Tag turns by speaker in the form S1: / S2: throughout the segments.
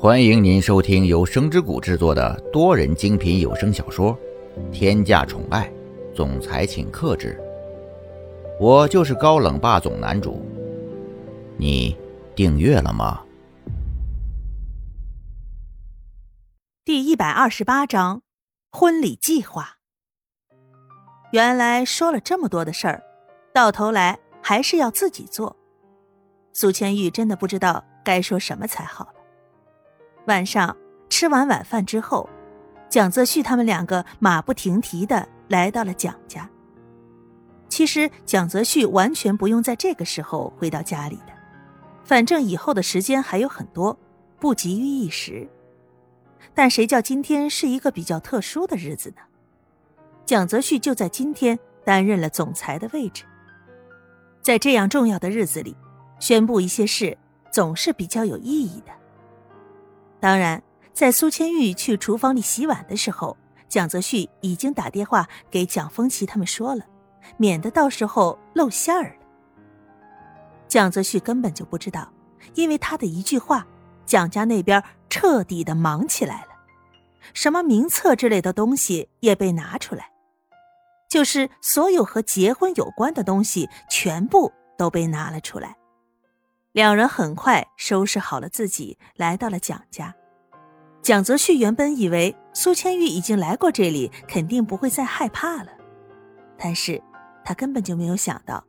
S1: 欢迎您收听由声之谷制作的多人精品有声小说《天价宠爱总裁请克制》，我就是高冷霸总男主。你订阅了吗？
S2: 第一百二十八章婚礼计划。原来说了这么多的事儿，到头来还是要自己做。苏千玉真的不知道该说什么才好。晚上吃完晚饭之后，蒋泽旭他们两个马不停蹄的来到了蒋家。其实蒋泽旭完全不用在这个时候回到家里的，反正以后的时间还有很多，不急于一时。但谁叫今天是一个比较特殊的日子呢？蒋泽旭就在今天担任了总裁的位置，在这样重要的日子里，宣布一些事总是比较有意义的。当然，在苏千玉去厨房里洗碗的时候，蒋泽旭已经打电话给蒋风奇他们说了，免得到时候露馅儿了。蒋泽旭根本就不知道，因为他的一句话，蒋家那边彻底的忙起来了，什么名册之类的东西也被拿出来，就是所有和结婚有关的东西，全部都被拿了出来。两人很快收拾好了自己，来到了蒋家。蒋泽旭原本以为苏千玉已经来过这里，肯定不会再害怕了，但是他根本就没有想到，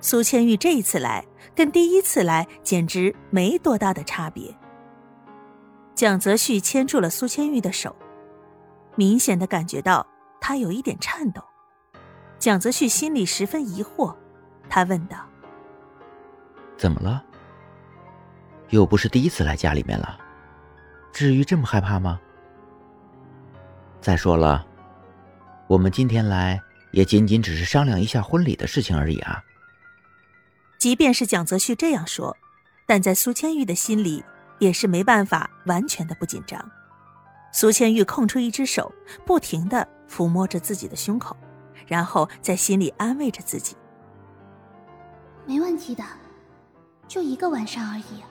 S2: 苏千玉这一次来跟第一次来简直没多大的差别。蒋泽旭牵住了苏千玉的手，明显的感觉到他有一点颤抖。蒋泽旭心里十分疑惑，他问道：“
S1: 怎么了？”又不是第一次来家里面了，至于这么害怕吗？再说了，我们今天来也仅仅只是商量一下婚礼的事情而已啊。
S2: 即便是蒋泽旭这样说，但在苏千玉的心里也是没办法完全的不紧张。苏千玉空出一只手，不停的抚摸着自己的胸口，然后在心里安慰着自己：“
S3: 没问题的，就一个晚上而已。”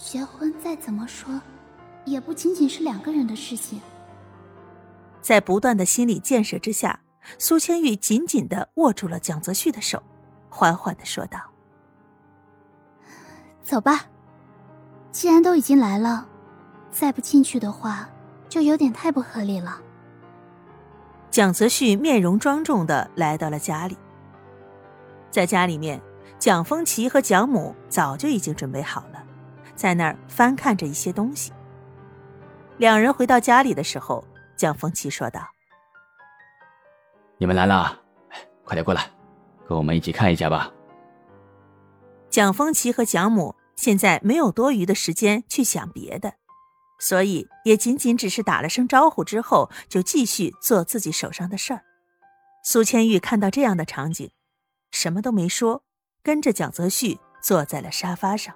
S3: 结婚再怎么说，也不仅仅是两个人的事情。
S2: 在不断的心理建设之下，苏千玉紧紧的握住了蒋泽旭的手，缓缓的说道：“
S3: 走吧，既然都已经来了，再不进去的话，就有点太不合理了。”
S2: 蒋泽旭面容庄重的来到了家里，在家里面，蒋风奇和蒋母早就已经准备好了。在那儿翻看着一些东西。两人回到家里的时候，蒋风奇说道：“
S4: 你们来了，快点过来，跟我们一起看一下吧。”
S2: 蒋风奇和蒋母现在没有多余的时间去想别的，所以也仅仅只是打了声招呼之后，就继续做自己手上的事儿。苏千玉看到这样的场景，什么都没说，跟着蒋泽旭坐在了沙发上。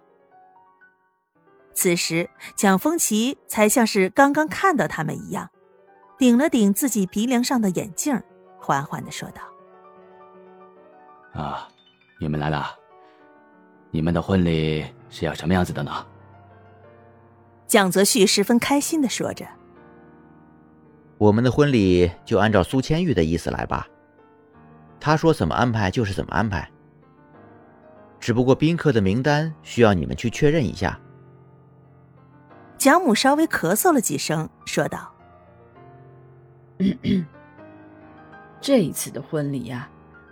S2: 此时，蒋风奇才像是刚刚看到他们一样，顶了顶自己鼻梁上的眼镜，缓缓的说道：“
S4: 啊，你们来了，你们的婚礼是要什么样子的呢？”
S2: 蒋泽旭十分开心的说着：“
S1: 我们的婚礼就按照苏千玉的意思来吧，他说怎么安排就是怎么安排，只不过宾客的名单需要你们去确认一下。”
S2: 蒋母稍微咳嗽了几声，说道：“
S5: 这一次的婚礼呀，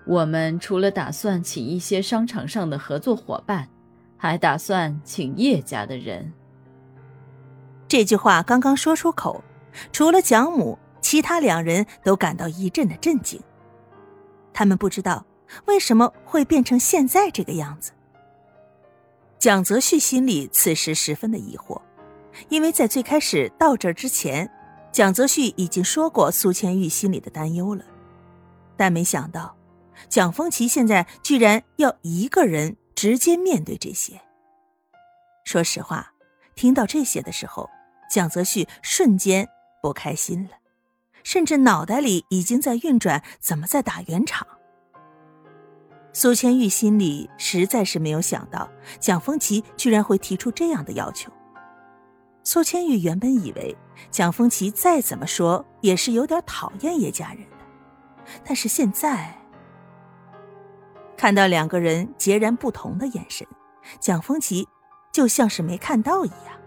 S5: 我们除了打算请一些商场上的合作伙伴，还打算请叶家的人。”
S2: 这句话刚刚说出口，除了蒋母，其他两人都感到一阵的震惊。他们不知道为什么会变成现在这个样子。蒋泽旭心里此时十分的疑惑。因为在最开始到这之前，蒋泽旭已经说过苏千玉心里的担忧了，但没想到蒋风奇现在居然要一个人直接面对这些。说实话，听到这些的时候，蒋泽旭瞬间不开心了，甚至脑袋里已经在运转怎么在打圆场。苏千玉心里实在是没有想到蒋风奇居然会提出这样的要求。苏千玉原本以为蒋风奇再怎么说也是有点讨厌叶家人的，但是现在看到两个人截然不同的眼神，蒋风奇就像是没看到一样。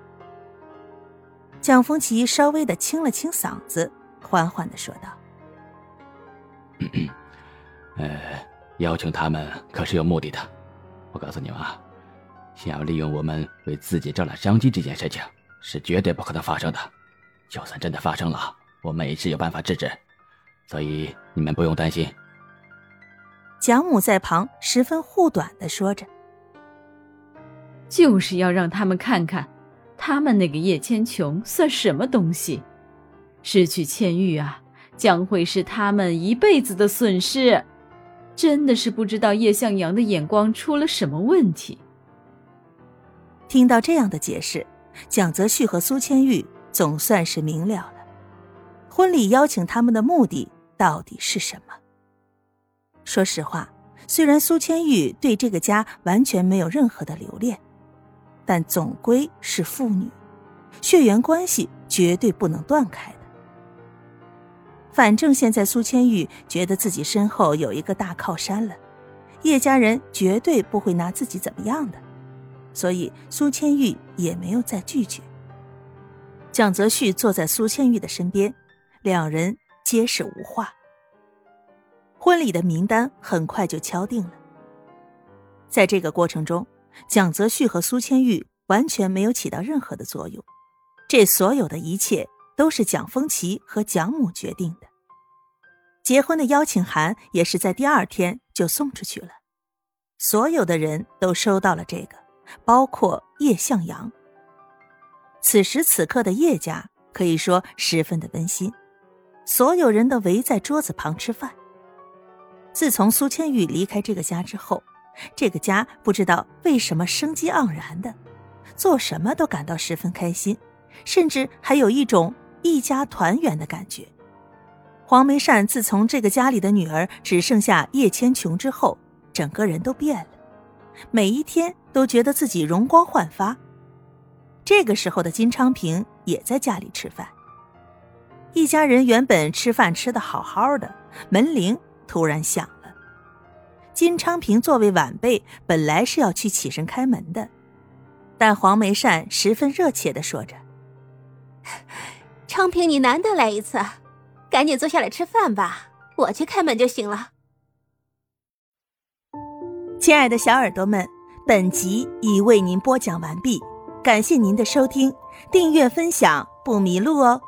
S2: 蒋风奇稍微的清了清嗓子，缓缓的说道：“
S4: 呃，邀请他们可是有目的的。我告诉你们啊，想要利用我们为自己招揽商机这件事情。”是绝对不可能发生的，就算真的发生了，我们也是有办法制止，所以你们不用担心。
S2: 蒋母在旁十分护短的说着：“
S5: 就是要让他们看看，他们那个叶千琼算什么东西，失去千玉啊，将会是他们一辈子的损失。真的是不知道叶向阳的眼光出了什么问题。”
S2: 听到这样的解释。蒋泽旭和苏千玉总算是明了了，婚礼邀请他们的目的到底是什么？说实话，虽然苏千玉对这个家完全没有任何的留恋，但总归是父女，血缘关系绝对不能断开的。反正现在苏千玉觉得自己身后有一个大靠山了，叶家人绝对不会拿自己怎么样的。所以苏千玉也没有再拒绝。蒋泽旭坐在苏千玉的身边，两人皆是无话。婚礼的名单很快就敲定了。在这个过程中，蒋泽旭和苏千玉完全没有起到任何的作用，这所有的一切都是蒋风奇和蒋母决定的。结婚的邀请函也是在第二天就送出去了，所有的人都收到了这个。包括叶向阳。此时此刻的叶家可以说十分的温馨，所有人都围在桌子旁吃饭。自从苏千玉离开这个家之后，这个家不知道为什么生机盎然的，做什么都感到十分开心，甚至还有一种一家团圆的感觉。黄梅善自从这个家里的女儿只剩下叶千琼之后，整个人都变了。每一天都觉得自己容光焕发。这个时候的金昌平也在家里吃饭。一家人原本吃饭吃的好好的，门铃突然响了。金昌平作为晚辈，本来是要去起身开门的，但黄梅善十分热切的说着：“
S6: 昌平，你难得来一次，赶紧坐下来吃饭吧，我去开门就行了。”
S2: 亲爱的小耳朵们，本集已为您播讲完毕，感谢您的收听，订阅分享不迷路哦。